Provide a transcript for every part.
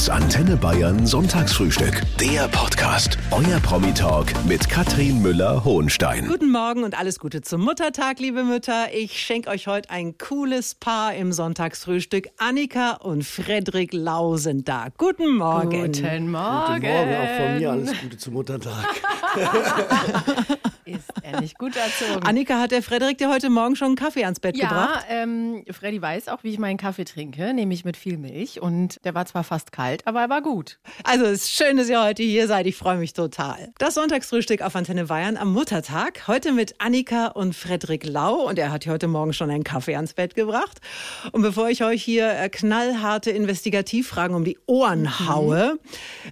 Das Antenne Bayern Sonntagsfrühstück. Der Podcast. Euer Promi-Talk mit Katrin Müller-Hohenstein. Guten Morgen und alles Gute zum Muttertag, liebe Mütter. Ich schenke euch heute ein cooles Paar im Sonntagsfrühstück. Annika und Frederik Lau sind da. Guten Morgen. Guten Morgen. Guten Morgen, auch von mir alles Gute zum Muttertag. Ist er nicht gut erzogen? Annika, hat der Frederik dir heute Morgen schon einen Kaffee ans Bett ja, gebracht? ähm, Freddy weiß auch, wie ich meinen Kaffee trinke, nämlich mit viel Milch. Und der war zwar fast kalt, aber er war gut. Also es ist schön, dass ihr heute hier seid. Ich freue mich total. Das Sonntagsfrühstück auf Antenne Bayern am Muttertag. Heute mit Annika und Frederik Lau. Und er hat heute Morgen schon einen Kaffee ans Bett gebracht. Und bevor ich euch hier äh, knallharte Investigativfragen um die Ohren Mhm. haue,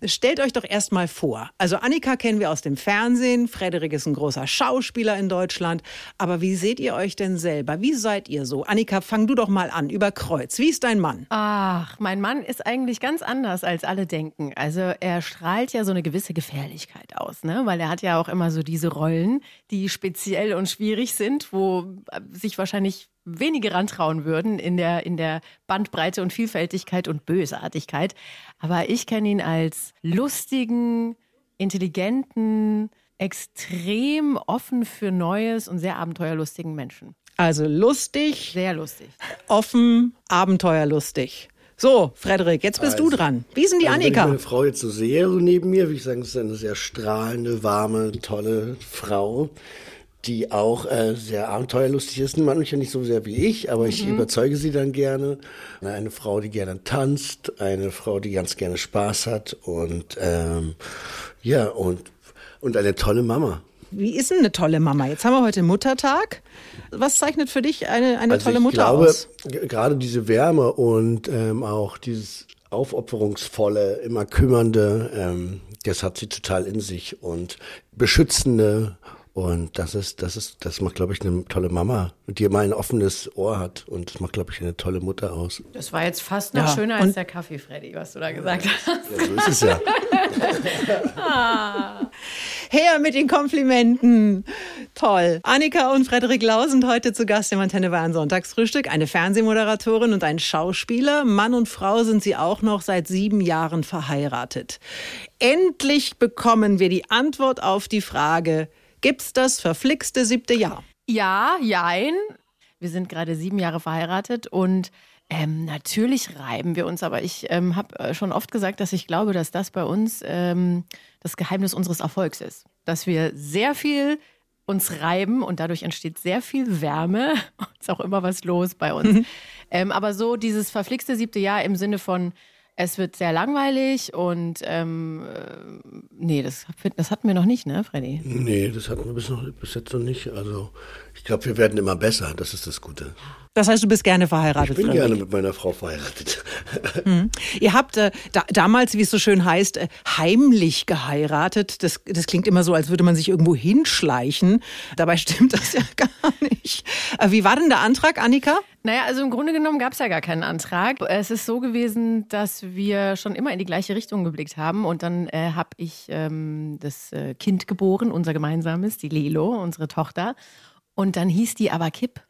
stellt euch doch erst mal vor. Also Annika kennen wir aus dem Fernsehen. Frederik ist ein großer Schauspieler in Deutschland. Aber wie seht ihr euch denn selber? Wie seid ihr so? Annika, fang du doch mal an. Über Kreuz. Wie ist dein Mann? Ach, mein Mann ist eigentlich ganz anders, als alle denken. Also er strahlt ja so eine gewisse Gefährlichkeit aus, ne? Weil er hat ja auch immer so diese Rollen, die speziell und schwierig sind, wo sich wahrscheinlich wenige rantrauen würden in der, in der Bandbreite und Vielfältigkeit und Bösartigkeit. Aber ich kenne ihn als lustigen, intelligenten, extrem offen für Neues und sehr abenteuerlustigen Menschen. Also lustig, Sehr lustig. offen, abenteuerlustig. So, Frederik, jetzt bist du Also, dran. Wie ist denn die Also, Wenn ich Annika? meine Frau jetzt so sehe, so neben mir, würde ich sagen, es ist eine sehr strahlende, warme, tolle Frau, die auch äh, sehr abenteuerlustig ist. Manchmal nicht so sehr wie ich, aber ich überzeuge sie dann gerne. Eine Frau, die gerne tanzt, eine Frau, die ganz gerne Spaß hat und ähm, ja, und, und eine tolle Mama. Wie ist denn eine tolle Mama? Jetzt haben wir heute Muttertag. Was zeichnet für dich eine, eine Also tolle ich Mutter glaube, aus? g- gerade diese Wärme und ähm, auch dieses aufopferungsvolle, immer kümmernde, ähm, das hat sie total in sich und beschützende und das ist, das ist, das macht, glaube ich, eine tolle Mama, die immer ein offenes Ohr hat und das macht, glaube ich, eine tolle Mutter aus. Das war jetzt fast noch Ja, schöner und- als der Kaffee, Freddy, was du da gesagt hast. Ja, so ist es ja. Her mit den Komplimenten. Toll. Annika und Frederik Lau sind heute zu Gast im Antenne Bayern Sonntagsfrühstück. Eine Fernsehmoderatorin und ein Schauspieler. Mann und Frau sind sie auch noch seit sieben Jahren verheiratet. Endlich bekommen wir die Antwort auf die Frage, gibt's das verflixte siebte Jahr? Ja, jein. Wir sind gerade sieben Jahre verheiratet und ähm, natürlich reiben wir uns, aber ich ähm, habe äh, schon oft gesagt, dass ich glaube, dass das bei uns ähm, das Geheimnis unseres Erfolgs ist. Dass wir sehr viel uns reiben und dadurch entsteht sehr viel Wärme. Ist auch immer was los bei uns. ähm, aber so dieses verflixte siebte Jahr im Sinne von, es wird sehr langweilig und ähm, äh, nee, das, das hatten wir noch nicht, ne, Freddy? Nee, das hatten wir bis, noch, bis jetzt noch nicht. Also ich glaube, wir werden immer besser, das ist das Gute. Das heißt, du bist gerne verheiratet, Ich bin Frederik. gerne mit meiner Frau verheiratet. Ihr habt äh, da, damals, wie es so schön heißt, äh, heimlich geheiratet. Das, das klingt immer so, als würde man sich irgendwo hinschleichen. Dabei stimmt das ja gar nicht. Äh, wie war denn der Antrag, Annika? Naja, also im Grunde genommen gab es ja gar keinen Antrag. Es ist so gewesen, dass wir schon immer in die gleiche Richtung geblickt haben. Und dann äh, habe ich ähm, das äh, Kind geboren, unser gemeinsames, die Lelo, unsere Tochter. Und dann hieß die aber Kipp.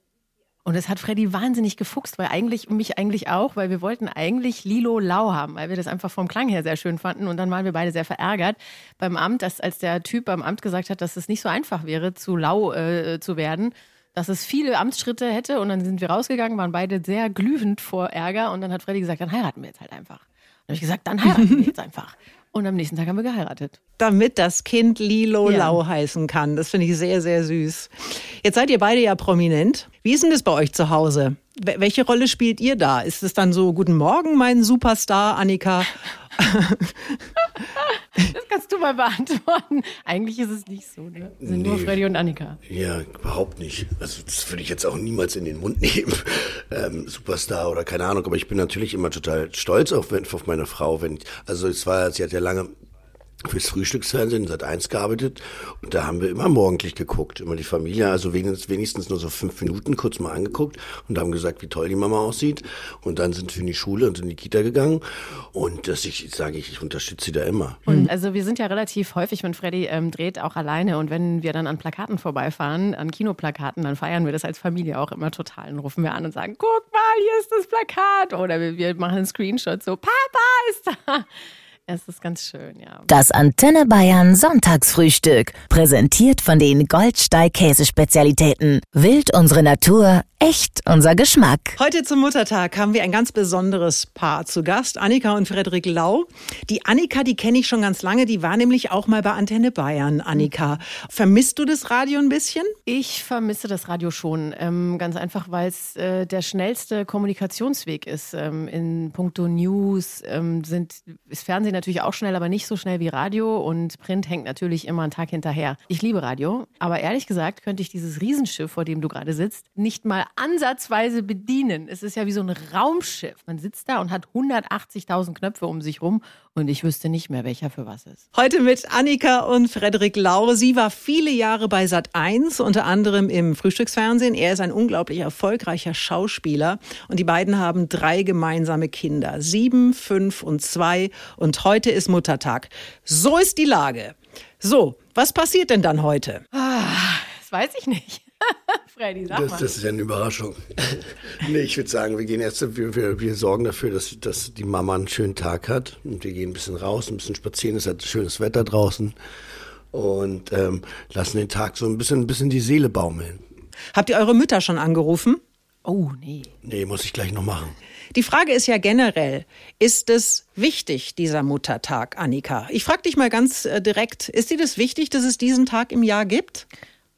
Und es hat Freddy wahnsinnig gefuchst, weil eigentlich, und mich eigentlich auch, weil wir wollten eigentlich Lilo Lau haben, weil wir das einfach vom Klang her sehr schön fanden. Und dann waren wir beide sehr verärgert beim Amt, dass als der Typ beim Amt gesagt hat, dass es nicht so einfach wäre, zu Lau äh, zu werden, dass es viele Amtsschritte hätte. Und dann sind wir rausgegangen, waren beide sehr glühend vor Ärger. Und dann hat Freddy gesagt, dann heiraten wir jetzt halt einfach. Dann habe ich gesagt, dann heiraten wir jetzt einfach. Und am nächsten Tag haben wir geheiratet. Damit das Kind Lilo Ja. Lau heißen kann. Das finde ich sehr, sehr süß. Jetzt seid ihr beide ja prominent. Wie ist denn das bei euch zu Hause? Wel- Welche Rolle spielt ihr da? Ist es dann so, guten Morgen, mein Superstar, Annika? Das kannst du mal beantworten. Eigentlich ist es nicht so, ne? Sind nur Nee. Freddy und Annika. Ja, überhaupt nicht. Also das würde ich jetzt auch niemals in den Mund nehmen. Ähm, Superstar oder keine Ahnung. Aber ich bin natürlich immer total stolz auf, auf meine Frau. Wenn, also es war, sie hat ja lange fürs Frühstücksfernsehen seit eins gearbeitet und da haben wir immer morgendlich geguckt, immer die Familie, also wenigstens, nur so fünf Minuten kurz mal angeguckt und haben gesagt, wie toll die Mama aussieht und dann sind wir in die Schule und in die Kita gegangen und das ich sage ich, ich unterstütze sie da immer. Und also wir sind ja relativ häufig, wenn Freddy ähm, dreht, auch alleine. Und wenn wir dann an Plakaten vorbeifahren, an Kinoplakaten, dann feiern wir das als Familie auch immer total. Dann rufen wir an und sagen, guck mal, hier ist das Plakat Plakat oder wir, wir machen einen Screenshot so, Papa ist da. Es ist ganz schön, ja. Das Antenne Bayern Sonntagsfrühstück. Präsentiert von den Goldsteig Käsespezialitäten. Wild unsere Natur, echt unser Geschmack. Heute zum Muttertag haben wir ein ganz besonderes Paar zu Gast, Annika und Frederik Lau. Die Annika, die kenne ich schon ganz lange, die war nämlich auch mal bei Antenne Bayern. Annika, vermisst du das Radio ein bisschen? Ich vermisse das Radio schon, ähm, ganz einfach, weil es äh, der schnellste Kommunikationsweg ist. Ähm, in puncto News ähm, sind, ist Fernsehen natürlich auch schnell, aber nicht so schnell wie Radio und Print hängt natürlich immer einen Tag hinterher. Ich liebe Radio, aber ehrlich gesagt könnte ich dieses Riesenschiff, vor dem du gerade sitzt, nicht mal ansatzweise bedienen. Es ist ja wie so ein Raumschiff. Man sitzt da und hat 180.000 Knöpfe um sich rum und ich wüsste nicht mehr, welcher für was ist. Heute mit Annika und Frederik Lau. Sie war viele Jahre bei Sat 1, unter anderem im Frühstücksfernsehen. Er ist ein unglaublich erfolgreicher Schauspieler und die beiden haben drei gemeinsame Kinder. Sieben, fünf und zwei. Und heute ist Muttertag. So ist die Lage. So, was passiert denn dann heute? Ah, das weiß ich nicht. Freddy, sag das, mal. das ist ja eine Überraschung. nee, ich würde sagen, wir gehen jetzt, wir, wir, wir sorgen dafür, dass, dass die Mama einen schönen Tag hat. Und wir gehen ein bisschen raus, ein bisschen spazieren. Es hat schönes Wetter draußen. Und ähm, lassen den Tag so ein bisschen, ein bisschen die Seele baumeln. Habt ihr eure Mütter schon angerufen? Oh, nee. Nee, muss ich gleich noch machen. Die Frage ist ja generell, ist es wichtig, dieser Muttertag, Annika? Ich frage dich mal ganz äh, direkt, ist dir das wichtig, dass es diesen Tag im Jahr gibt?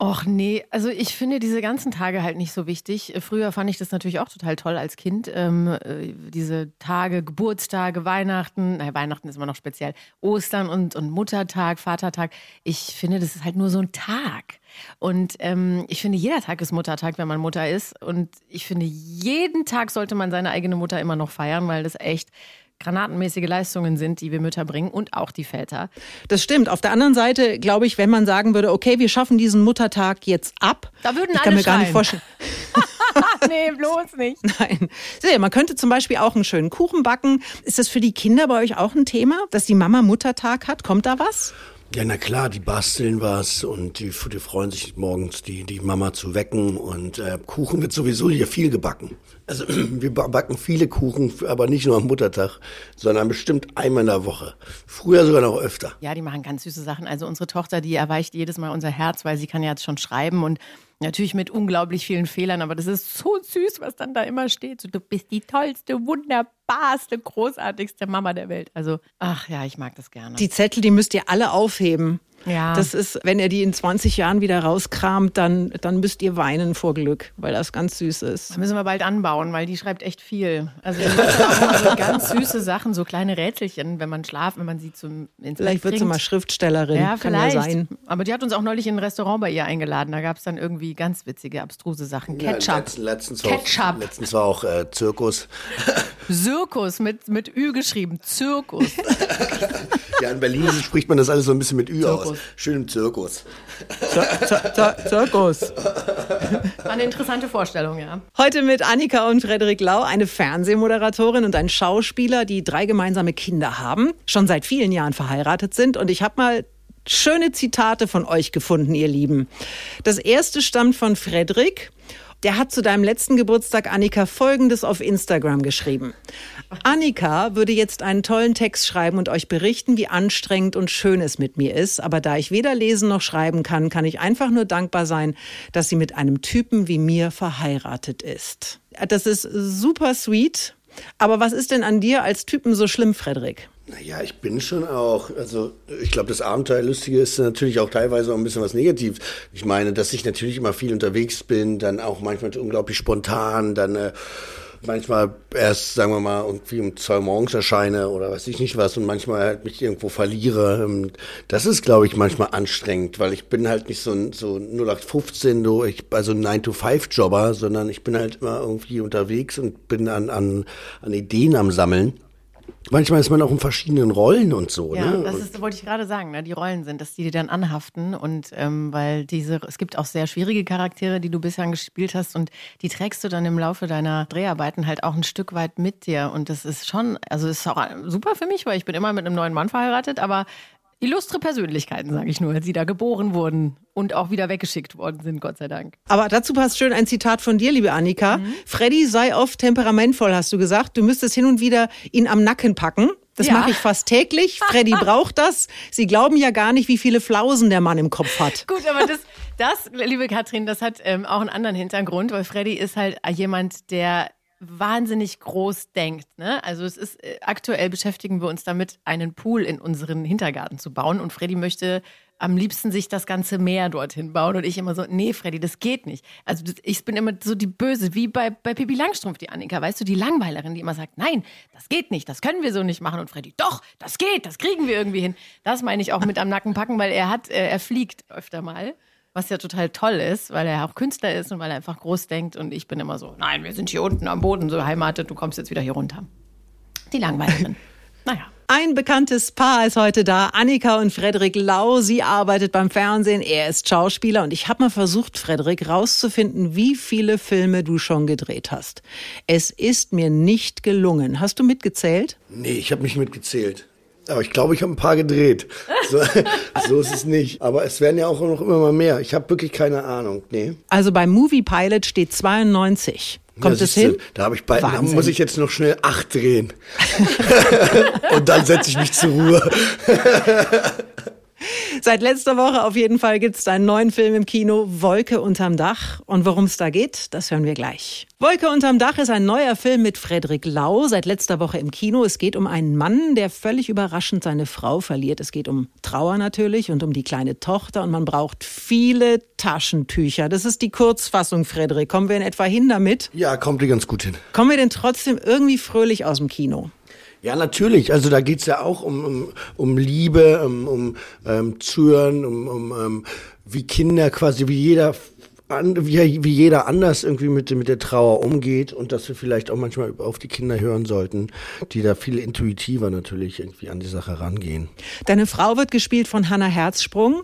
Och nee, also ich finde diese ganzen Tage halt nicht so wichtig. Früher fand ich das natürlich auch total toll als Kind. Ähm, äh, diese Tage, Geburtstage, Weihnachten, naja, Weihnachten ist immer noch speziell, Ostern und, und Muttertag, Vatertag. Ich finde, das ist halt nur so ein Tag. Und ähm, ich finde, jeder Tag ist Muttertag, wenn man Mutter ist. Und ich finde, jeden Tag sollte man seine eigene Mutter immer noch feiern, weil das echt granatenmäßige Leistungen sind, die wir Mütter bringen und auch die Väter. Das stimmt. Auf der anderen Seite glaube ich, wenn man sagen würde, okay, wir schaffen diesen Muttertag jetzt ab. Da würden ich alle kann mir gar nicht schreien. vorstellen. nee, bloß nicht. Nein. Sehe, man könnte zum Beispiel auch einen schönen Kuchen backen. Ist das für die Kinder bei euch auch ein Thema, dass die Mama Muttertag hat? Kommt da was? Ja, na klar, die basteln was und die, die freuen sich morgens, die, die Mama zu wecken. Und äh, Kuchen wird sowieso hier viel gebacken. Also wir ba- backen viele Kuchen, aber nicht nur am Muttertag, sondern bestimmt einmal in der Woche. Früher sogar noch öfter. Ja, die machen ganz süße Sachen. Also unsere Tochter, die erweicht jedes Mal unser Herz, weil sie kann ja jetzt schon schreiben und natürlich mit unglaublich vielen Fehlern, aber das ist so süß, was dann da immer steht. So, du bist die tollste, wunderbarste, großartigste Mama der Welt. Also, ach ja, ich mag das gerne. Die Zettel, die müsst ihr alle aufheben. Ja. Das ist, wenn ihr die in 20 Jahren wieder rauskramt, dann, dann müsst ihr weinen vor Glück, weil das ganz süß ist. Das müssen wir bald anbauen, weil die schreibt echt viel. Also so ganz süße Sachen, so kleine Rätselchen, wenn man schlaft, wenn man sie zum ins Vielleicht wird sie mal Schriftstellerin. Ja, Kann ja vielleicht. sein. Aber die hat uns auch neulich in ein Restaurant bei ihr eingeladen. Da gab es dann irgendwie ganz witzige, abstruse Sachen. Ketchup. Ja, letztens, letztens, war Ketchup. Auch, letztens war auch äh, Zirkus. Zirkus mit, mit Ü geschrieben. Zirkus. Ja, in Berlin spricht man das alles so ein bisschen mit Ü Zirkus. aus. Schön im Zirkus. Zir Zir Zirkus. War eine interessante Vorstellung, ja. Heute mit Annika und Frederik Lau, eine Fernsehmoderatorin und ein Schauspieler, die drei gemeinsame Kinder haben, schon seit vielen Jahren verheiratet sind. Und ich habe mal schöne Zitate von euch gefunden, ihr Lieben. Das erste stammt von Frederik. Der hat zu deinem letzten Geburtstag, Annika, Folgendes auf Instagram geschrieben. Annika würde jetzt einen tollen Text schreiben und euch berichten, wie anstrengend und schön es mit mir ist. Aber da ich weder lesen noch schreiben kann, kann ich einfach nur dankbar sein, dass sie mit einem Typen wie mir verheiratet ist. Das ist super sweet. Aber was ist denn an dir als Typen so schlimm, Frederik? Naja, ich bin schon auch, also ich glaube, das Abenteuerlustige ist natürlich auch teilweise auch ein bisschen was Negatives. Ich meine, dass ich natürlich immer viel unterwegs bin, dann auch manchmal unglaublich spontan, dann äh, manchmal erst, sagen wir mal, irgendwie um zwei morgens erscheine oder weiß ich nicht was und manchmal halt mich irgendwo verliere. Ähm, Das ist, glaube ich, manchmal anstrengend, weil ich bin halt nicht so ein so 0815, so ich, also ein 9-to-5-Jobber, sondern ich bin halt immer irgendwie unterwegs und bin an, an, an Ideen am Sammeln. Manchmal ist man auch in verschiedenen Rollen und so. Ja, ne? das ist, wollte ich gerade sagen, ne? die Rollen sind, dass die dir dann anhaften und ähm, weil diese, es gibt auch sehr schwierige Charaktere, die du bislang gespielt hast und die trägst du dann im Laufe deiner Dreharbeiten halt auch ein Stück weit mit dir und das ist schon, also ist auch super für mich, weil ich bin immer mit einem neuen Mann verheiratet, aber illustre Persönlichkeiten, sage ich nur, die da geboren wurden und auch wieder weggeschickt worden sind, Gott sei Dank. Aber dazu passt schön ein Zitat von dir, liebe Annika. Mhm. Freddy sei oft temperamentvoll, hast du gesagt. Du müsstest hin und wieder ihn am Nacken packen. Das ja. mache ich fast täglich. Freddy braucht das. Sie glauben ja gar nicht, wie viele Flausen der Mann im Kopf hat. Gut, aber das, das liebe Katrin, das hat ähm, auch einen anderen Hintergrund, weil Freddy ist halt jemand, der wahnsinnig groß denkt. Ne? Also es ist äh, aktuell beschäftigen wir uns damit, einen Pool in unseren Hintergarten zu bauen. Und Freddy möchte am liebsten sich das ganze Meer dorthin bauen. Und ich immer so, nee, Freddy, das geht nicht. Also ich bin immer so die Böse, wie bei, bei Pippi Langstrumpf, die Annika, weißt du, die Langweilerin, die immer sagt, nein, das geht nicht, das können wir so nicht machen. Und Freddy, doch, das geht, das kriegen wir irgendwie hin. Das meine ich auch mit am Nacken packen, weil er hat, äh, er fliegt öfter mal. Was ja total toll ist, weil er auch Künstler ist und weil er einfach groß denkt. Und ich bin immer so, nein, wir sind hier unten am Boden so heimatet, du kommst jetzt wieder hier runter. Die Langweilerin. naja. Ein bekanntes Paar ist heute da, Annika und Frederik Lau. Sie arbeitet beim Fernsehen, er ist Schauspieler und ich habe mal versucht, Frederik, rauszufinden, wie viele Filme du schon gedreht hast. Es ist mir nicht gelungen. Hast du mitgezählt? Nee, ich habe nicht mitgezählt. Aber ich glaube, ich habe ein paar gedreht. So, so, ist es nicht. Aber es werden ja auch noch immer mal mehr. Ich habe wirklich keine Ahnung. Nee. Also beim Movie Pilot steht 92. Kommt es hin? Da habe ich bald, da muss ich jetzt noch schnell acht drehen. Und dann setze ich mich zur Ruhe. Seit letzter Woche auf jeden Fall gibt es einen neuen Film im Kino, Wolke unterm Dach. Und worum es da geht, das hören wir gleich. Wolke unterm Dach ist ein neuer Film mit Frederik Lau, seit letzter Woche im Kino. Es geht um einen Mann, der völlig überraschend seine Frau verliert. Es geht um Trauer natürlich und um die kleine Tochter. Und man braucht viele Taschentücher. Das ist die Kurzfassung, Frederik. Kommen wir in etwa hin damit? Ja, kommt ihr ganz gut hin. Kommen wir denn trotzdem irgendwie fröhlich aus dem Kino? Ja, natürlich. Also da geht's ja auch um, um, um Liebe, um, um ähm, Zuhören, um, um ähm, wie Kinder quasi, wie jeder an, wie, wie jeder anders irgendwie mit, mit der Trauer umgeht und dass wir vielleicht auch manchmal auf die Kinder hören sollten, die da viel intuitiver natürlich irgendwie an die Sache rangehen. Deine Frau wird gespielt von Hannah Herzsprung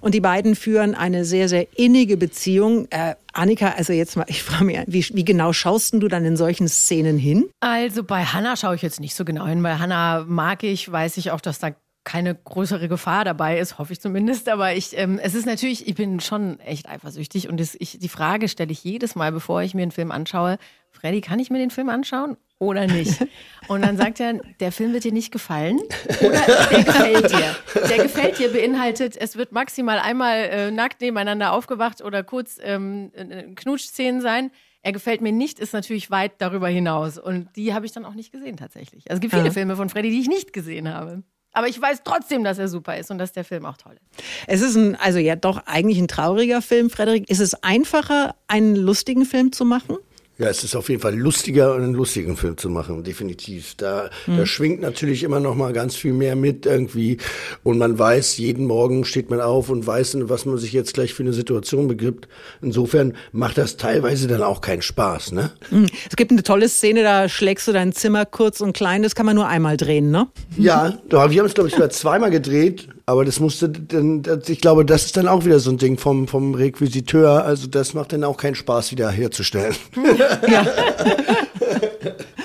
und die beiden führen eine sehr, sehr innige Beziehung. Äh, Annika, also jetzt mal, ich frage mich, wie, wie genau schaust du dann in solchen Szenen hin? Also bei Hannah schaue ich jetzt nicht so genau hin. Bei Hannah mag ich, weiß ich auch, dass da keine größere Gefahr dabei ist, hoffe ich zumindest. Aber ich, ähm, es ist natürlich, ich bin schon echt eifersüchtig und das, ich, die Frage stelle ich jedes Mal, bevor ich mir einen Film anschaue: Freddy, kann ich mir den Film anschauen oder nicht? Und dann sagt er, der Film wird dir nicht gefallen oder der gefällt dir. Der gefällt dir beinhaltet, es wird maximal einmal äh, nackt nebeneinander aufgewacht oder kurz ähm, Knutschszenen sein. Er gefällt mir nicht, ist natürlich weit darüber hinaus. Und die habe ich dann auch nicht gesehen tatsächlich. Also es gibt viele ja. Filme von Freddy, die ich nicht gesehen habe. Aber ich weiß trotzdem, dass er super ist und dass der Film auch toll ist. Es ist ein, also ja doch eigentlich ein trauriger Film, Frederik. Ist es einfacher, einen lustigen Film zu machen? Ja, es ist auf jeden Fall lustiger, einen lustigen Film zu machen, definitiv. Da, mhm. da schwingt natürlich immer noch mal ganz viel mehr mit irgendwie. Und man weiß, jeden Morgen steht man auf und weiß, was man sich jetzt gleich für eine Situation begibt. Insofern macht das teilweise dann auch keinen Spaß, ne? Mhm. Es gibt eine tolle Szene, da schlägst du dein Zimmer kurz und klein, das kann man nur einmal drehen, ne? Ja, wir haben es, glaube ich, sogar zweimal gedreht aber das musste dann, ich glaube, das ist dann auch wieder so ein Ding vom, vom Requisiteur. Also das macht dann auch keinen Spaß, wieder herzustellen. Ja.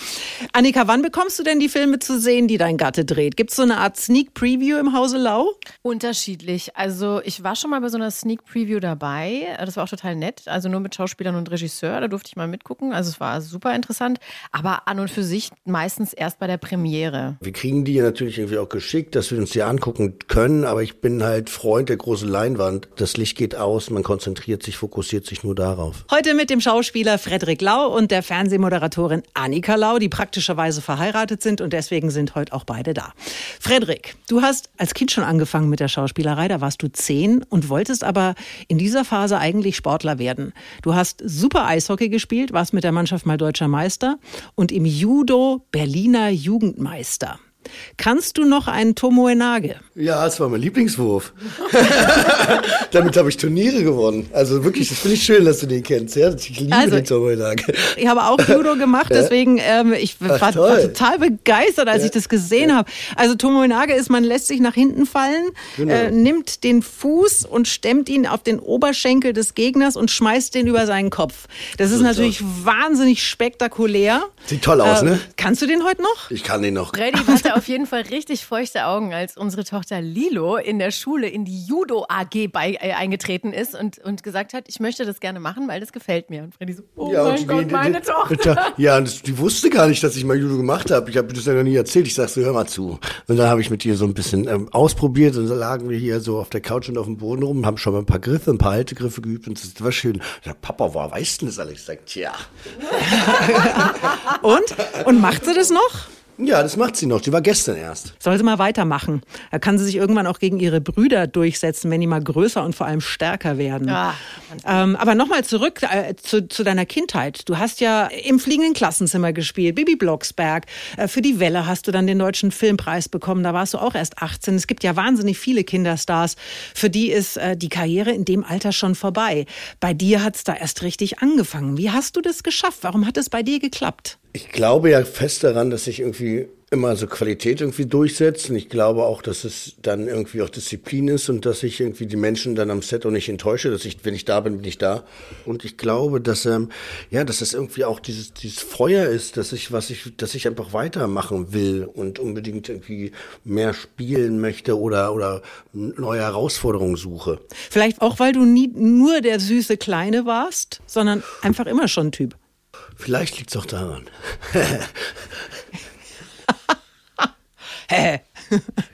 Annika, wann bekommst du denn die Filme zu sehen, die dein Gatte dreht? Gibt es so eine Art Sneak Preview im Hause Lau? Unterschiedlich. Also ich war schon mal bei so einer Sneak Preview dabei. Das war auch total nett. Also nur mit Schauspielern und Regisseur. Da durfte ich mal mitgucken. Also es war super interessant. Aber an und für sich meistens erst bei der Premiere. Wir kriegen die natürlich irgendwie auch geschickt, dass wir uns die angucken können. Aber ich bin halt Freund der großen Leinwand. Das Licht geht aus, man konzentriert sich, fokussiert sich nur darauf. Heute mit dem Schauspieler Frederik Lau und der Fernsehmoderatorin Annika Lau, die praktisch praktischerweise verheiratet sind und deswegen sind heute auch beide da. Frederik, du hast als Kind schon angefangen mit der Schauspielerei, da warst du zehn und wolltest aber in dieser Phase eigentlich Sportler werden. Du hast super Eishockey gespielt, warst mit der Mannschaft mal deutscher Meister und im Judo Berliner Jugendmeister. Kannst du noch einen Tomoenage? Ja, das war mein Lieblingswurf. Damit habe ich Turniere gewonnen. Also wirklich, das finde ich schön, dass du den kennst. Ja? Ich liebe also, den Tomoenage. Ich habe auch Judo gemacht, deswegen ähm, ich Ach, war, war, total begeistert, als ja. ich das gesehen ja. habe. Also Tomoenage ist, man lässt sich nach hinten fallen, genau. äh, nimmt den Fuß und stemmt ihn auf den Oberschenkel des Gegners und schmeißt den über seinen Kopf. Das ist natürlich wahnsinnig spektakulär. Sieht toll aus, äh, ne? Kannst du den heute noch? Ich kann den noch. Freddy, warte hatte auf jeden Fall richtig feuchte Augen, als unsere Tochter Lilo in der Schule in die Judo AG bei, äh, eingetreten ist und, und gesagt hat, ich möchte das gerne machen, weil das gefällt mir. Und Freddy so, oh Ja, mein und Gott, die- meine die- Tochter. Ja, und die wusste gar nicht, dass ich mal Judo gemacht habe. Ich habe das ja noch nie erzählt. Ich sag so, hör mal zu. Und dann habe ich mit ihr so ein bisschen ähm, ausprobiert und so lagen wir hier so auf der Couch und auf dem Boden rum, haben schon mal ein paar Griffe, ein paar Haltegriffe geübt und das war schön. Ich sag, Papa, woher weißt du das alles? Ich sag, tja. Und? Und macht sie das noch? Ja, das macht sie noch. Die war gestern erst. Soll sie mal weitermachen. Da kann sie sich irgendwann auch gegen ihre Brüder durchsetzen, wenn die mal größer und vor allem stärker werden. Ah, ähm, aber nochmal zurück äh, zu, zu deiner Kindheit. Du hast ja im fliegenden Klassenzimmer gespielt, Bibi Blocksberg. Äh, für die Welle hast du dann den Deutschen Filmpreis bekommen. Da warst du auch erst 18. Es gibt ja wahnsinnig viele Kinderstars. Für die ist äh, die Karriere in dem Alter schon vorbei. Bei dir hat's da erst richtig angefangen. Wie hast du das geschafft? Warum hat es bei dir geklappt? Ich glaube ja fest daran, dass sich irgendwie immer so Qualität irgendwie durchsetzt. Und ich glaube auch, dass es dann irgendwie auch Disziplin ist und dass ich irgendwie die Menschen dann am Set auch nicht enttäusche, dass ich, wenn ich da bin, bin ich da. Und ich glaube, dass, ähm, ja, dass das irgendwie auch dieses, dieses Feuer ist, dass ich, was ich, dass ich einfach weitermachen will und unbedingt irgendwie mehr spielen möchte oder, oder neue Herausforderungen suche. Vielleicht auch, weil du nie nur der süße Kleine warst, sondern einfach immer schon Typ. Vielleicht liegt es auch daran.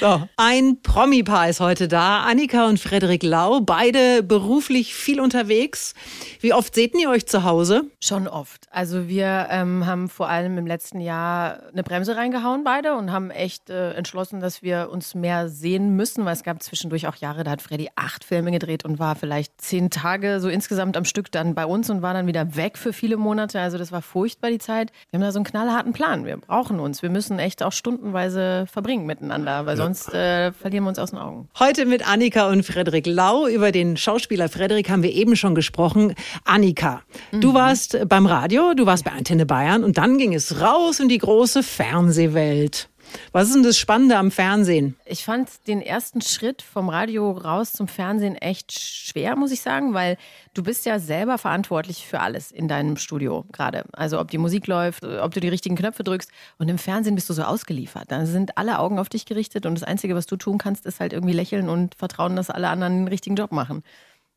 So, ein Promi-Paar ist heute da. Annika und Frederik Lau, beide beruflich viel unterwegs. Wie oft seht ihr euch zu Hause? Schon oft. Also wir ähm, haben vor allem im letzten Jahr eine Bremse reingehauen beide und haben echt äh, entschlossen, dass wir uns mehr sehen müssen, weil es gab zwischendurch auch Jahre, da hat Freddy acht Filme gedreht und war vielleicht zehn Tage so insgesamt am Stück dann bei uns und war dann wieder weg für viele Monate. Also das war furchtbar die Zeit. Wir haben da so einen knallharten Plan. Wir brauchen uns. Wir müssen echt auch stundenweise verbringen miteinander, weil sonst äh, verlieren wir uns aus den Augen. Heute mit Annika und Frederik Lau. Über den Schauspieler Frederik haben wir eben schon gesprochen. Annika, du warst beim Radio, du warst bei Antenne Bayern und dann ging es raus in die große Fernsehwelt. Was ist denn das Spannende am Fernsehen? Ich fand den ersten Schritt vom Radio raus zum Fernsehen echt schwer, muss ich sagen, weil du bist ja selber verantwortlich für alles in deinem Studio gerade. Also ob die Musik läuft, ob du die richtigen Knöpfe drückst und im Fernsehen bist du so ausgeliefert. Da sind alle Augen auf dich gerichtet und das Einzige, was du tun kannst, ist halt irgendwie lächeln und vertrauen, dass alle anderen den richtigen Job machen.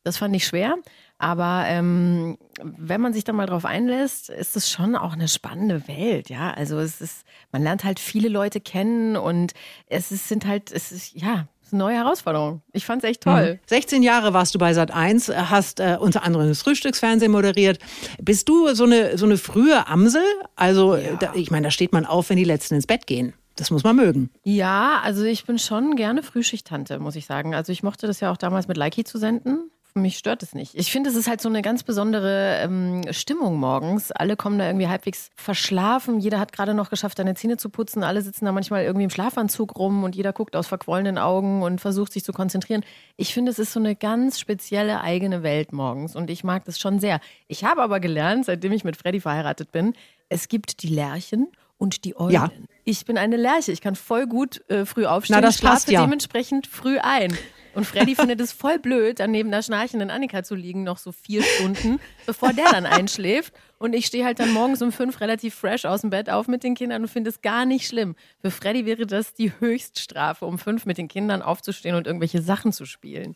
Das fand ich schwer, aber ähm, wenn man sich da mal drauf einlässt, ist es schon auch eine spannende Welt, ja. Also es ist, man lernt halt viele Leute kennen und es ist, sind halt, es ist ja, es neue Herausforderung. Ich fand's echt toll. 16 Jahre warst du bei Sat 1, hast äh, unter anderem das Frühstücksfernsehen moderiert. Bist du so eine, so eine frühe Amsel? Also, äh, da, ich meine, da steht man auf, wenn die Letzten ins Bett gehen. Das muss man mögen. Ja, also ich bin schon gerne Frühschichttante, muss ich sagen. Also ich mochte das ja auch damals mit Likey zu senden. Mich stört es nicht. Ich finde, es ist halt so eine ganz besondere ähm, Stimmung morgens. Alle kommen da irgendwie halbwegs verschlafen. Jeder hat gerade noch geschafft, seine Zähne zu putzen. Alle sitzen da manchmal irgendwie im Schlafanzug rum und jeder guckt aus verquollenen Augen und versucht sich zu konzentrieren. Ich finde, es ist so eine ganz spezielle eigene Welt morgens und ich mag das schon sehr. Ich habe aber gelernt, seitdem ich mit Freddy verheiratet bin, es gibt die Lerchen und die Eulen. Ja. Ich bin eine Lerche. Ich kann voll gut äh, früh aufstehen. Na, das schlafe passt ja. dementsprechend früh ein. Und Freddy findet es voll blöd, dann neben der schnarchenden Annika zu liegen, noch so vier Stunden, bevor der dann einschläft. Und ich stehe halt dann morgens um fünf relativ fresh aus dem Bett auf mit den Kindern und finde es gar nicht schlimm. Für Freddy wäre das die Höchststrafe, um fünf mit den Kindern aufzustehen und irgendwelche Sachen zu spielen.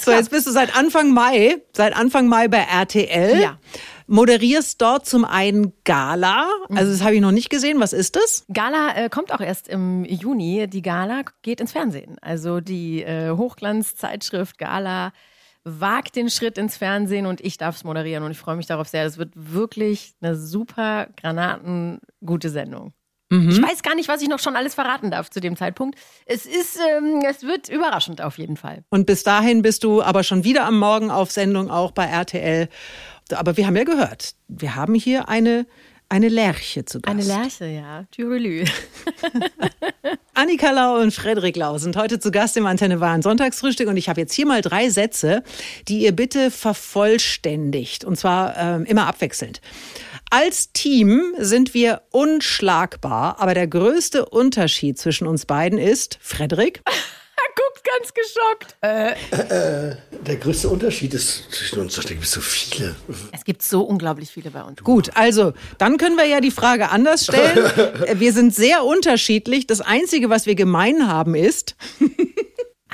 So, jetzt bist du seit Anfang Mai, seit Anfang Mai bei RTL. Ja. Moderierst dort zum einen Gala. Also, das habe ich noch nicht gesehen. Was ist das? Gala äh, kommt auch erst im Juni. Die Gala geht ins Fernsehen. Also die äh, Hochglanzzeitschrift Gala wagt den Schritt ins Fernsehen und ich darf es moderieren und ich freue mich darauf sehr. Das wird wirklich eine super granatengute Sendung. Ich weiß gar nicht, was ich noch schon alles verraten darf zu dem Zeitpunkt. Es ist, ähm, es wird überraschend auf jeden Fall. Und bis dahin bist du aber schon wieder am Morgen auf Sendung, auch bei RTL. Aber wir haben ja gehört, wir haben hier eine, eine Lerche zu Gast. Eine Lerche, ja. Türelü. Annika Lau und Frederik Lau sind heute zu Gast im Antenne Wahn Sonntagsfrühstück und ich habe jetzt hier mal drei Sätze, die ihr bitte vervollständigt und zwar ähm, immer abwechselnd. Als Team sind wir unschlagbar, aber der größte Unterschied zwischen uns beiden ist, Frederik, Guck, ganz geschockt. Äh. Der größte Unterschied ist zwischen uns, da gibt es so viele. Es gibt so unglaublich viele bei uns. Gut, also dann können wir ja die Frage anders stellen. Wir sind sehr unterschiedlich. Das Einzige, was wir gemein haben, ist.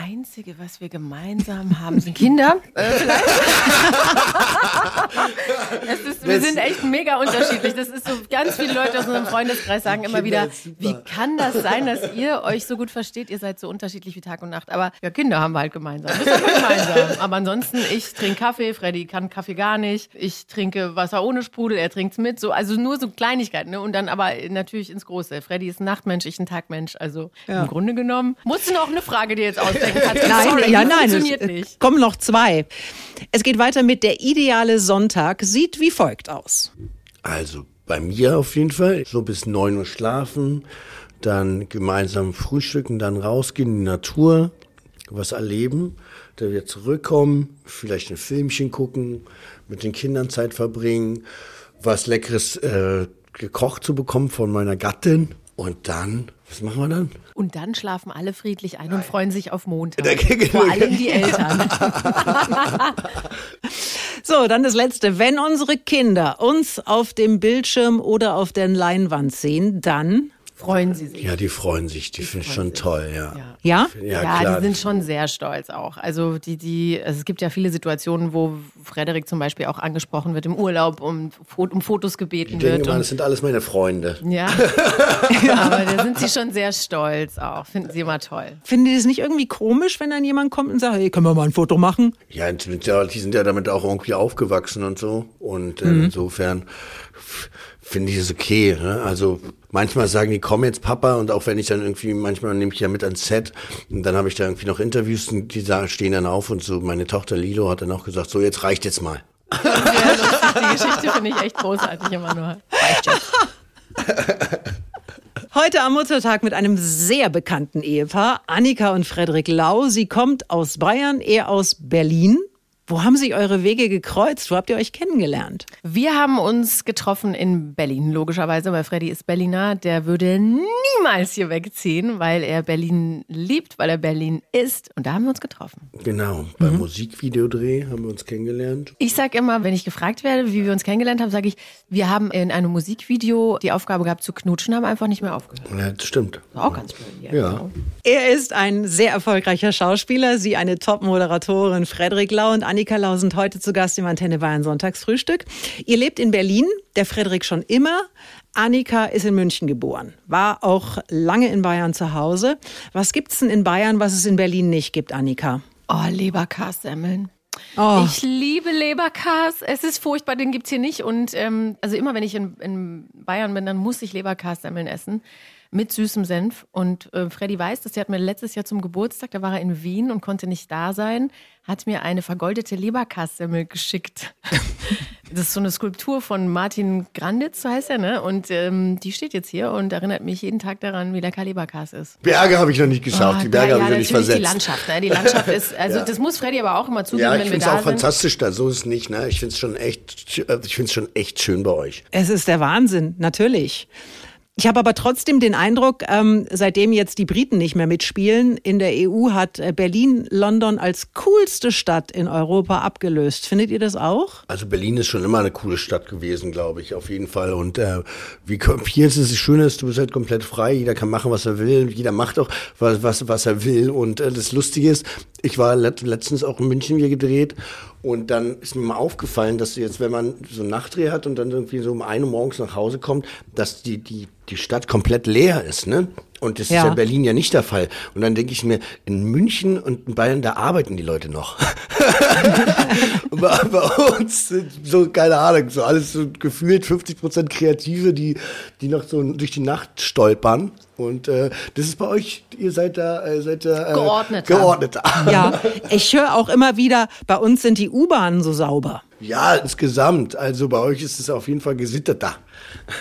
Einzige, was wir gemeinsam haben, sind Kinder. Äh, vielleicht. es ist, wir sind echt mega unterschiedlich. Das ist so, ganz viele Leute aus unserem Freundeskreis sagen immer wieder, wie kann das sein, dass ihr euch so gut versteht? Ihr seid so unterschiedlich wie Tag und Nacht. Aber ja, Kinder haben wir halt gemeinsam. Das haben wir gemeinsam. Aber ansonsten, ich trinke Kaffee, Freddy kann Kaffee gar nicht. Ich trinke Wasser ohne Sprudel, er trinkt's mit. So, also nur so Kleinigkeiten. Ne? Und dann aber natürlich ins Große. Freddy ist ein Nachtmensch, ich ein Tagmensch. Also ja. im Grunde genommen. Musst du noch eine Frage dir jetzt ausdenken? Nein, Sorry, ja, nein, es nicht. kommen noch zwei. Es geht weiter mit der ideale Sonntag sieht wie folgt aus. Also bei mir auf jeden Fall so bis neun Uhr schlafen, dann gemeinsam frühstücken, dann rausgehen in die Natur, was erleben, dann wieder zurückkommen, vielleicht ein Filmchen gucken, mit den Kindern Zeit verbringen, was Leckeres äh, gekocht zu bekommen von meiner Gattin und dann was machen wir dann? Und dann schlafen alle friedlich ein und freuen sich auf Montag. Vor allem die Eltern. so, dann das Letzte. Wenn unsere Kinder uns auf dem Bildschirm oder auf der Leinwand sehen, dann freuen sie sich. Ja, die freuen sich, die, die finde ich schon sich. toll, ja. Ja? Ja, ja, ja die sind schon sehr stolz auch. Also die, die, also es gibt ja viele Situationen, wo Frederik zum Beispiel auch angesprochen wird im Urlaub, um, um Fotos gebeten die wird. Mal, das sind alles meine Freunde. Ja. aber da sind sie schon sehr stolz auch. Finden sie immer toll. Finden die das nicht irgendwie komisch, wenn dann jemand kommt und sagt, hey, können wir mal ein Foto machen? Ja, die sind ja damit auch irgendwie aufgewachsen und so. Und äh, mhm. insofern finde ich es okay. Ne? Also manchmal sagen die, komm jetzt Papa und auch wenn ich dann irgendwie, manchmal nehme ich ja mit ans Set und dann habe ich da irgendwie noch Interviews und die stehen dann auf und so, meine Tochter Lilo hat dann auch gesagt, so jetzt reicht jetzt mal. Ja, die Geschichte finde ich echt großartig immer nur. Reicht jetzt. Heute am Muttertag mit einem sehr bekannten Ehepaar, Annika und Frederik Lau. Sie kommt aus Bayern, er aus Berlin. Wo haben sich eure Wege gekreuzt? Wo habt ihr euch kennengelernt? Wir haben uns getroffen in Berlin, logischerweise, weil Freddy ist Berliner. Der würde niemals hier wegziehen, weil er Berlin liebt, weil er Berlin ist. Und da haben wir uns getroffen. Genau, beim mhm. Musikvideodreh haben wir uns kennengelernt. Ich sage immer, wenn ich gefragt werde, wie wir uns kennengelernt haben, sage ich, wir haben in einem Musikvideo die Aufgabe gehabt zu knutschen, haben einfach nicht mehr aufgehört. Ja, das stimmt. War auch ganz blöd. Ja. ja. Genau. Er ist ein sehr erfolgreicher Schauspieler, sie eine Top-Moderatorin, Frederik Lau und Annika Annika Lau sind heute zu Gast im Antenne Bayern Sonntagsfrühstück. Ihr lebt in Berlin, der Frederik schon immer. Annika ist in München geboren, war auch lange in Bayern zu Hause. Was gibt es denn in Bayern, was es in Berlin nicht gibt, Annika? Oh, Leberkassemmeln. Oh. Ich liebe Leberkas. Es ist furchtbar, den gibt es hier nicht. Und ähm, also immer, wenn ich in, in Bayern bin, dann muss ich Leberkassemmeln essen mit süßem Senf. Und äh, Freddy weiß das, der hat mir letztes Jahr zum Geburtstag, da war er in Wien und konnte nicht da sein, hat mir eine vergoldete Leberkassemmel geschickt. das ist so eine Skulptur von Martin Granditz, so heißt er, ne? Und ähm, die steht jetzt hier und erinnert mich jeden Tag daran, wie lecker Leberkass ist. Berge habe ich noch nicht geschafft, oh, die Berge ja, habe ich noch nicht versetzt. die Landschaft, ne? Die Landschaft ist, also ja. das muss Freddy aber auch immer zugeben, ja, ich finde es auch fantastisch da, so ist es nicht, ne? Ich finde es schon echt, ich finde es schon echt schön bei euch. Es ist der Wahnsinn, natürlich. Ich habe aber trotzdem den Eindruck, ähm, seitdem jetzt die Briten nicht mehr mitspielen, in der EU hat äh, Berlin London als coolste Stadt in Europa abgelöst. Findet ihr das auch? Also Berlin ist schon immer eine coole Stadt gewesen, glaube ich, auf jeden Fall. Und äh, wie hier ist es schön, ist, du bist halt komplett frei, jeder kann machen, was er will, jeder macht auch was, was, was er will. Und äh, das Lustige ist, ich war letztens auch in München hier gedreht und dann ist mir mal aufgefallen, dass jetzt, wenn man so einen Nachtdreh hat und dann irgendwie so um eine morgens nach Hause kommt, dass die, die, die Stadt komplett leer ist, ne? Und das ja. ist ja in Berlin ja nicht der Fall. Und dann denke ich mir, in München und in Bayern, da arbeiten die Leute noch. bei, bei, uns sind so, keine Ahnung, so alles so gefühlt 50 Prozent Kreative, die, die noch so durch die Nacht stolpern. Und äh, das ist bei euch, ihr seid da, äh, seid da äh, geordneter. geordneter. Ja, ich höre auch immer wieder, bei uns sind die U-Bahnen so sauber. Ja, insgesamt. Also bei euch ist es auf jeden Fall gesitteter.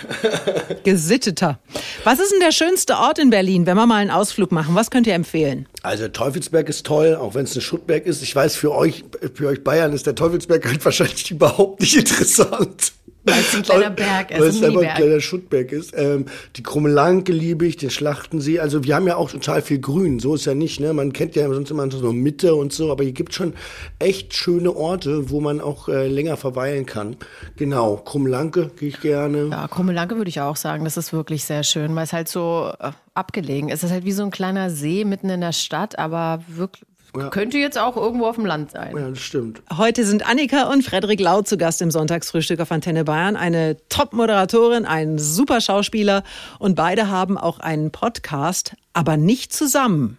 Gesitteter. Was ist denn der schönste Ort in Berlin, wenn wir mal einen Ausflug machen? Was könnt ihr empfehlen? Also Teufelsberg ist toll, auch wenn es ein Schuttberg ist. Ich weiß, für euch, für euch Bayern ist der Teufelsberg halt wahrscheinlich überhaupt nicht interessant. Weil es ein kleiner Berg ist, Weil es ein einfach ein kleiner Schuttberg ist. Ähm, die Krummelanke liebe ich, den Schlachtensee. Also wir haben ja auch total viel Grün. So ist ja nicht, ne? Man kennt ja sonst immer so Mitte und so, aber hier gibt schon echt schöne Orte, wo man auch äh, länger verweilen kann. Genau, Krummelanke gehe ich gerne. Ja, Krummelanke würde ich auch sagen, das ist wirklich sehr schön, weil es halt so äh, abgelegen ist. Es ist halt wie so ein kleiner See mitten in der Stadt, aber wirklich könnte jetzt auch irgendwo auf dem Land sein. Ja, das stimmt. Heute sind Annika und Frederik Lau zu Gast im Sonntagsfrühstück auf Antenne Bayern. Eine Top-Moderatorin, ein super Schauspieler und beide haben auch einen Podcast, aber nicht zusammen.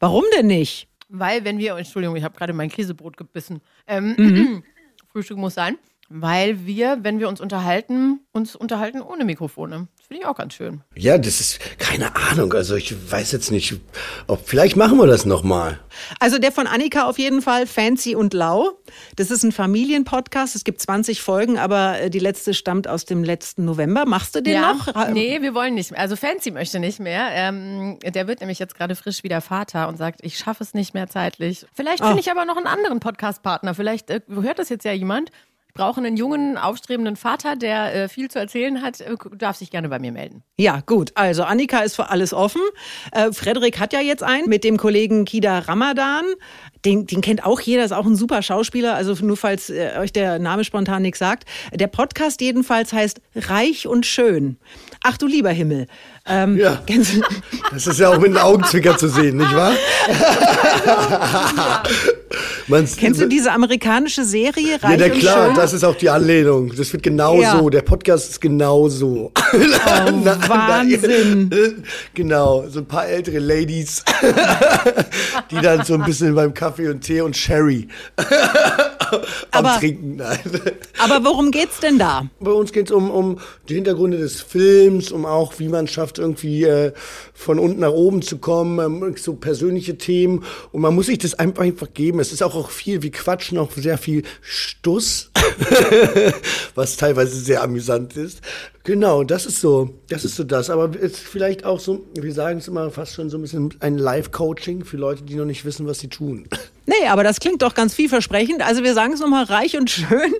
Warum denn nicht? Weil wenn wir, Entschuldigung, ich habe gerade mein Käsebrot gebissen. Ähm, Frühstück muss sein. Weil wir, wenn wir uns unterhalten, uns unterhalten ohne Mikrofone. Das finde ich auch ganz schön. Ja, das ist keine Ahnung. Also ich weiß jetzt nicht, ob vielleicht machen wir das nochmal. Also der von Annika auf jeden Fall, Fancy und Lau. Das ist ein Familienpodcast. Es gibt 20 Folgen, aber äh, die letzte stammt aus dem letzten November. Machst du den noch? Nee, wir wollen nicht mehr. Also Fancy möchte nicht mehr. Ähm, der wird nämlich jetzt gerade frisch wieder Vater und sagt, ich schaffe es nicht mehr zeitlich. Vielleicht finde ich aber noch einen anderen Podcast-Partner. Vielleicht äh, hört das jetzt ja jemand. Ich brauche einen jungen, aufstrebenden Vater, der äh, viel zu erzählen hat. Äh, darf sich gerne bei mir melden. Ja, gut. Also Annika ist für alles offen. Äh, Frederik hat ja jetzt einen mit dem Kollegen Kida Ramadan. Den, den kennt auch jeder, ist auch ein super Schauspieler. Also nur falls äh, euch der Name spontan nichts sagt. Der Podcast jedenfalls heißt Reich und Schön. Ach du lieber Himmel. Ähm, Ja. Das ist ja auch mit einem Augenzwicker zu sehen, nicht wahr? Man's- Kennst du diese amerikanische Serie Reich Ja, na und klar, Schön? das ist auch die Anlehnung. Das wird genau Ja. so. Der Podcast ist genau so. Oh, Wahnsinn. Genau, so ein paar ältere Ladies, die dann so ein bisschen beim Kaffee und Tee und Sherry am Aber- Trinken. Nein. Aber worum geht's denn da? Bei uns geht's um, um die Hintergründe des Films, um auch, wie man schafft, irgendwie äh, von unten nach oben zu kommen, ähm, so persönliche Themen. Und man muss sich das einfach, einfach geben. Es ist auch, auch viel wie Quatschen, auch sehr viel Stuss, was teilweise sehr amüsant ist. Genau, das ist so, das ist so das. Aber es ist vielleicht auch so, wir sagen es immer fast schon so ein bisschen ein Live-Coaching für Leute, die noch nicht wissen, was sie tun. Nee, aber das klingt doch ganz vielversprechend. Also wir sagen es nochmal reich und schön.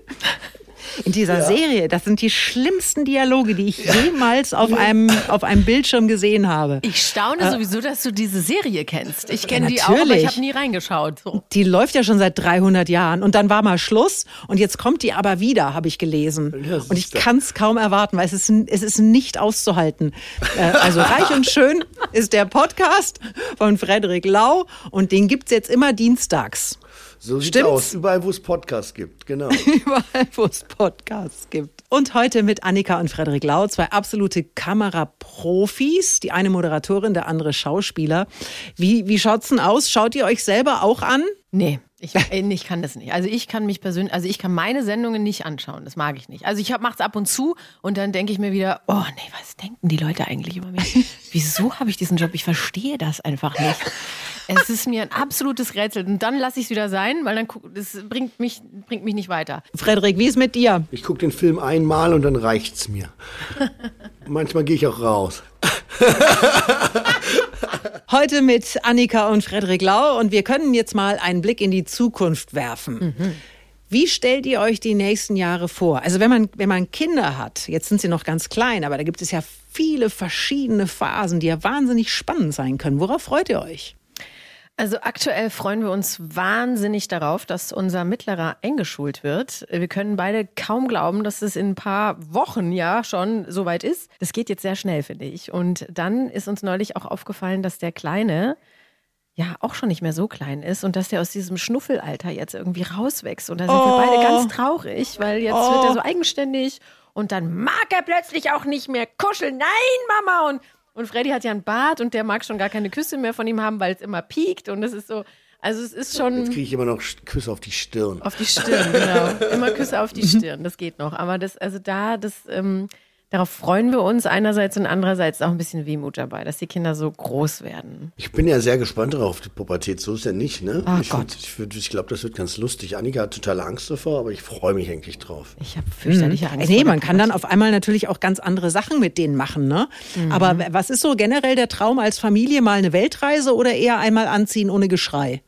In dieser Serie, das sind die schlimmsten Dialoge, die ich jemals auf einem, auf einem Bildschirm gesehen habe. Ich staune sowieso, dass du diese Serie kennst. Ich kenne die auch, aber ich habe nie reingeschaut. So. Die läuft ja schon seit 300 Jahren und dann war mal Schluss und jetzt kommt die aber wieder, habe ich gelesen. Ja, und ich kann es kaum erwarten, weil es ist, es ist nicht auszuhalten. Äh, also Reich und Schön ist der Podcast von Frederik Lau und den gibt's jetzt immer dienstags. So sieht's Stimmt's? aus. Überall, wo es Podcasts gibt. Genau. Überall, wo es Podcasts gibt. Und heute mit Annika und Frederik Lau, zwei absolute Kameraprofis. Die eine Moderatorin, der andere Schauspieler. Wie, wie schaut's denn aus? Schaut ihr euch selber auch an? Nee, ich, äh, ich kann das nicht. Also ich kann mich persönlich, also ich kann meine Sendungen nicht anschauen. Das mag ich nicht. Also ich mache es ab und zu und dann denke ich mir wieder, oh nee, was denken die Leute eigentlich über mich? Wieso habe ich diesen Job? Ich verstehe das einfach nicht. Es ist mir ein absolutes Rätsel. Und dann lasse ich es wieder sein, weil dann guck- das bringt mich, bringt mich nicht weiter. Frederik, wie ist mit dir? Ich gucke den Film einmal und dann reicht's mir. Manchmal gehe ich auch raus. Heute mit Annika und Frederik Lau und wir können jetzt mal einen Blick in die Zukunft werfen. Wie stellt ihr euch die nächsten Jahre vor? Also wenn man, wenn man Kinder hat, jetzt sind sie noch ganz klein, aber da gibt es ja viele verschiedene Phasen, die ja wahnsinnig spannend sein können. Worauf freut ihr euch? Also aktuell freuen wir uns wahnsinnig darauf, dass unser Mittlerer eingeschult wird. Wir können beide kaum glauben, dass es in ein paar Wochen ja schon soweit ist. Das geht jetzt sehr schnell, finde ich. Und dann ist uns neulich auch aufgefallen, dass der Kleine ja auch schon nicht mehr so klein ist und dass der aus diesem Schnuffelalter jetzt irgendwie rauswächst. Und da sind wir beide ganz traurig, weil jetzt wird er so eigenständig und dann mag er plötzlich auch nicht mehr kuscheln. Nein, Mama! Und, und Freddy hat ja einen Bart und der mag schon gar keine Küsse mehr von ihm haben, weil es immer piekt und es ist so, also es ist schon Jetzt kriege ich immer noch Küsse auf die Stirn. auf die Stirn, genau. Immer Küsse auf die Stirn, das geht noch. Aber das, also da, das, ähm, darauf freuen wir uns einerseits und andererseits auch ein bisschen Wehmut dabei, dass die Kinder so groß werden. Ich bin ja sehr gespannt darauf, die Pubertät. So ist ja nicht, ne? Ach ich Gott. ich, ich glaube, das wird ganz lustig. Annika hat totale Angst davor, aber ich freue mich eigentlich drauf. Ich habe fürchterliche Angst. nee, vor man kann dann auf einmal natürlich auch ganz andere Sachen mit denen machen, ne? Aber was ist so generell der Traum als Familie? Mal eine Weltreise oder eher einmal anziehen ohne Geschrei?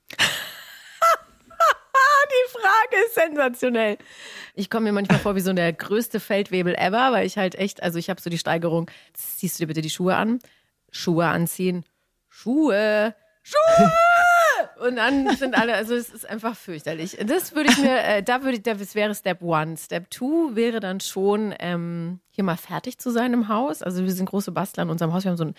Die Frage ist sensationell. Ich komme mir manchmal vor wie so der größte Feldwebel ever, weil ich halt echt, also ich habe so die Steigerung, ziehst du dir bitte die Schuhe an, Schuhe anziehen, Schuhe, Schuhe! Und dann sind alle, also es ist einfach fürchterlich. Das würde ich mir, äh, da würde ich, das wäre Step One. Step Two wäre dann schon, ähm, hier mal fertig zu sein im Haus. Also wir sind große Bastler in unserem Haus. Wir haben so ein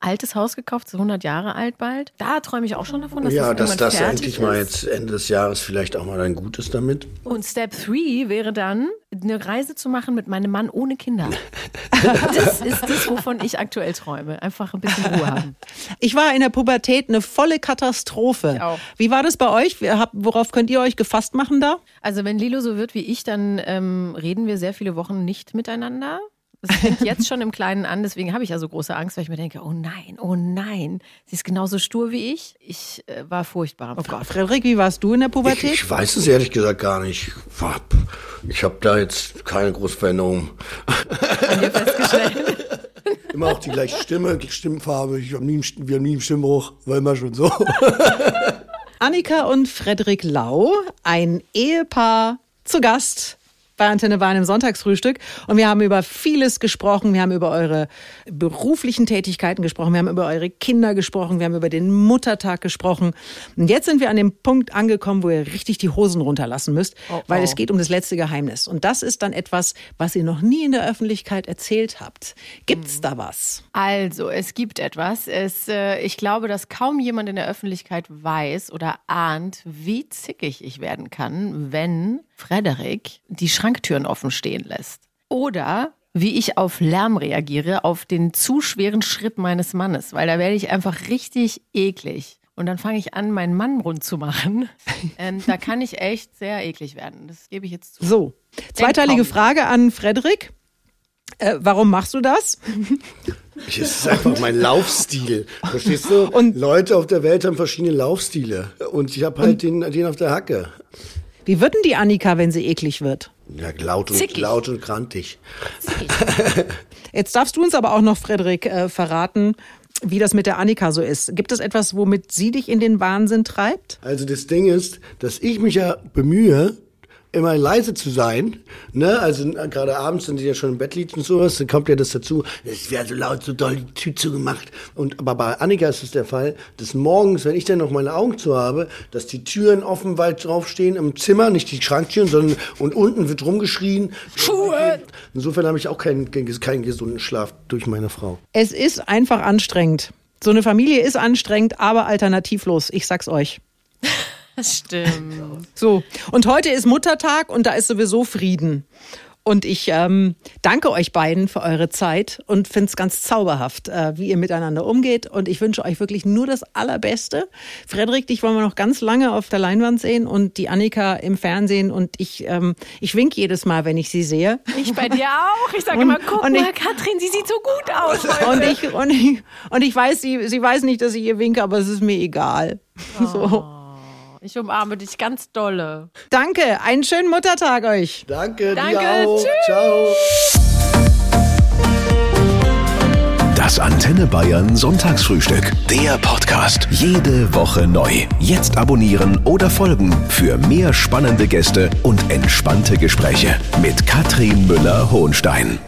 altes Haus gekauft, so 100 Jahre alt bald. Da träume ich auch schon davon, dass ja, das dass das fertig endlich ist. mal jetzt Ende des Jahres vielleicht auch mal ein Gutes damit. Und Step 3 wäre dann, eine Reise zu machen mit meinem Mann ohne Kinder. Das ist das, wovon ich aktuell träume. Einfach ein bisschen Ruhe haben. Ich war in der Pubertät eine volle Katastrophe. Ich auch. Wie war das bei euch? Worauf könnt ihr euch gefasst machen da? Also wenn Lilo so wird wie ich, dann ähm, reden wir sehr viele Wochen nicht miteinander. Das fängt jetzt schon im Kleinen an, deswegen habe ich ja so große Angst, weil ich mir denke, oh nein, oh nein, sie ist genauso stur wie ich. Ich äh, war furchtbar. Oh Gott, Frederik, wie warst du in der Ich, Pubertät? ich weiß es ehrlich gesagt gar nicht. Ich habe da jetzt keine große Veränderung. Festgestellt. Immer auch die gleiche Stimme, die Stimmfarbe. Ich hab nie, wir haben nie einen Stimmbruch, war immer schon so. Annika und Frederik Lau, ein Ehepaar zu Gast bei Antenne Bayern im Sonntagsfrühstück. Und wir haben über vieles gesprochen. Wir haben über eure beruflichen Tätigkeiten gesprochen. Wir haben über eure Kinder gesprochen. Wir haben über den Muttertag gesprochen. Und jetzt sind wir an dem Punkt angekommen, wo ihr richtig die Hosen runterlassen müsst, weil es geht um das letzte Geheimnis. Und das ist dann etwas, was ihr noch nie in der Öffentlichkeit erzählt habt. Gibt's da was? Also, es gibt etwas. Es, äh, ich glaube, dass kaum jemand in der Öffentlichkeit weiß oder ahnt, wie zickig ich werden kann, wenn Frederik die Schranktüren offen stehen lässt. Oder wie ich auf Lärm reagiere, auf den zu schweren Schritt meines Mannes, weil da werde ich einfach richtig eklig. Und dann fange ich an, meinen Mann rund zu machen. Ähm, da kann ich echt sehr eklig werden. Das gebe ich jetzt zu. So, zweiteilige. Frage an Frederik. Äh, warum machst du das? Es ist einfach mein Laufstil. Verstehst du? Und- Leute auf der Welt haben verschiedene Laufstile. Und ich habe halt den, den auf der Hacke. Wie wird denn die Annika, wenn sie eklig wird? Ja, laut und, Zickig. laut und grantig. Jetzt darfst du uns aber auch noch, Frederik, äh, verraten, wie das mit der Annika so ist. Gibt es etwas, womit sie dich in den Wahnsinn treibt? Also das Ding ist, dass ich mich ja bemühe, immer leise zu sein. Ne? Also äh, gerade abends, wenn sie ja schon im Bett liegt und sowas, dann kommt ja das dazu, es wäre so laut, so doll die Tür zugemacht. Und aber bei Annika ist es der Fall, dass morgens, wenn ich dann noch meine Augen zu habe, dass die Türen offen weit draufstehen im Zimmer, nicht die Schranktüren, sondern und unten wird rumgeschrien. Schuhe! Insofern habe ich auch keinen, keinen, keinen gesunden Schlaf durch meine Frau. Es ist einfach anstrengend. So eine Familie ist anstrengend, aber alternativlos. Ich sag's euch. Das stimmt. So, und heute ist Muttertag und da ist sowieso Frieden. Und ich ähm, danke euch beiden für eure Zeit und finde es ganz zauberhaft, äh, wie ihr miteinander umgeht. Und ich wünsche euch wirklich nur das Allerbeste. Frederik, dich wollen wir noch ganz lange auf der Leinwand sehen und die Annika im Fernsehen. Und ich, ähm, ich wink jedes Mal, wenn ich sie sehe. Ich bei dir auch. Ich sage immer, guck mal, ich- Katrin, sie sieht so gut aus. Heute. Und ich, und ich, und ich weiß, sie, sie weiß nicht, dass ich ihr winke, aber es ist mir egal. So. Ich umarme dich ganz dolle. Danke, einen schönen Muttertag euch. Danke, Danke, dir auch. tschüss. Ciao. Das Antenne Bayern Sonntagsfrühstück. Der Podcast. Jede Woche neu. Jetzt abonnieren oder folgen für mehr spannende Gäste und entspannte Gespräche mit Katrin Müller-Hohenstein.